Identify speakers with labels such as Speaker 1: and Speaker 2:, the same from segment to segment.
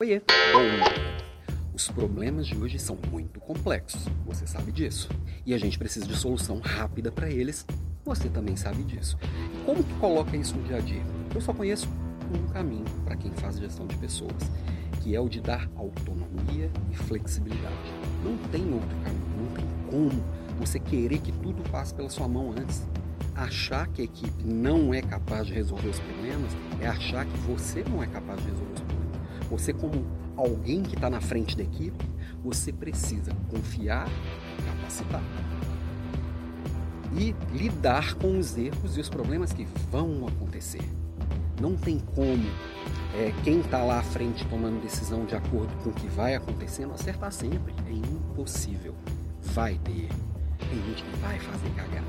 Speaker 1: Oiê! Bom, os problemas de hoje são muito complexos, você sabe disso. E a gente precisa de solução rápida para eles, você também sabe disso. Como que coloca isso no dia a dia? Eu só conheço um caminho para quem faz gestão de pessoas, que é o de dar autonomia e flexibilidade. Não tem outro caminho, não tem como você querer que tudo passe pela sua mão antes. Achar que a equipe não é capaz de resolver os problemas é achar que você não é capaz de resolver. Você, como alguém que está na frente da equipe, você precisa confiar, capacitar e lidar com os erros e os problemas que vão acontecer. Não tem como é, quem está lá à frente tomando decisão de acordo com o que vai acontecendo acertar sempre. É impossível. Vai ter erro. Tem gente que vai fazer cagada.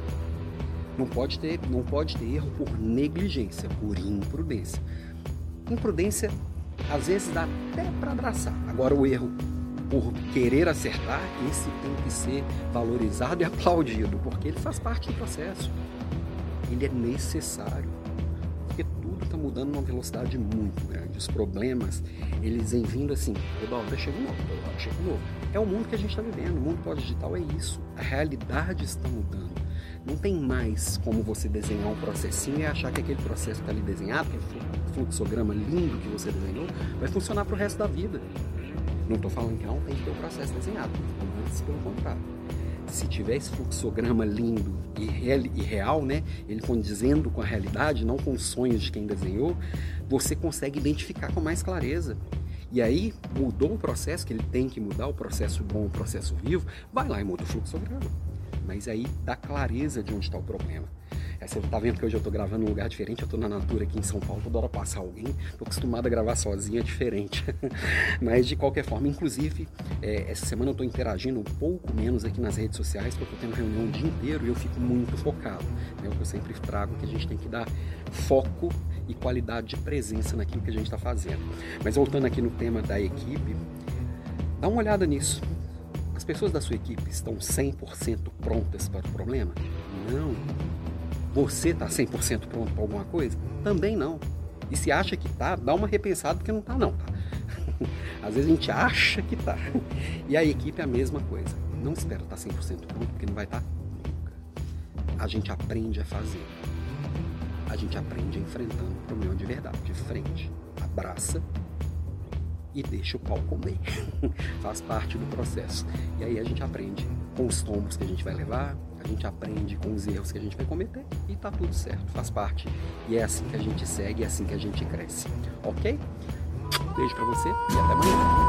Speaker 1: Não pode ter, não pode ter erro por negligência, por imprudência. Imprudência às vezes dá até para abraçar. Agora o erro por querer acertar, esse tem que ser valorizado e aplaudido, porque ele faz parte do processo. Ele é necessário, porque tudo está mudando numa velocidade muito grande. Os problemas, eles vêm vindo assim, toda hora chega novo, toda hora chega novo. É o mundo que a gente está vivendo, o mundo pós-digital é isso. A realidade está mudando. Não tem mais como você desenhar um processinho e achar que aquele processo que está ali desenhado, aquele fluxograma lindo que você desenhou, vai funcionar para o resto da vida. Não estou falando que não tem que ter o processo desenhado, antes pelo contrário. Se tiver esse fluxograma lindo e, real, e real, né, ele condizendo com a realidade, não com os sonhos de quem desenhou, você consegue identificar com mais clareza. E aí, mudou o processo, que ele tem que mudar, o processo bom, o processo vivo, vai lá e muda o fluxograma mas aí dá clareza de onde está o problema. É, você tá vendo que hoje eu tô gravando num lugar diferente, eu tô na natura aqui em São Paulo, toda hora passar alguém, tô acostumado a gravar sozinho, é diferente. Mas de qualquer forma, inclusive, é, essa semana eu tô interagindo um pouco menos aqui nas redes sociais, porque eu tô tendo reunião o dia inteiro e eu fico muito focado. Né? O que eu sempre trago que a gente tem que dar foco e qualidade de presença naquilo que a gente está fazendo. Mas voltando aqui no tema da equipe, dá uma olhada nisso as pessoas da sua equipe estão 100% prontas para o problema? Não. Você está 100% pronto para alguma coisa? Também não. E se acha que tá, dá uma repensada porque não tá não, tá? Às vezes a gente acha que tá. E a equipe é a mesma coisa. Não espera estar 100% pronto porque não vai estar nunca. A gente aprende a fazer. A gente aprende enfrentando o problema de verdade, de frente. Abraça e deixa o pau comer. Faz parte do processo. E aí a gente aprende com os tombos que a gente vai levar, a gente aprende com os erros que a gente vai cometer e tá tudo certo, faz parte. E é assim que a gente segue, é assim que a gente cresce. Ok? Beijo para você e até amanhã.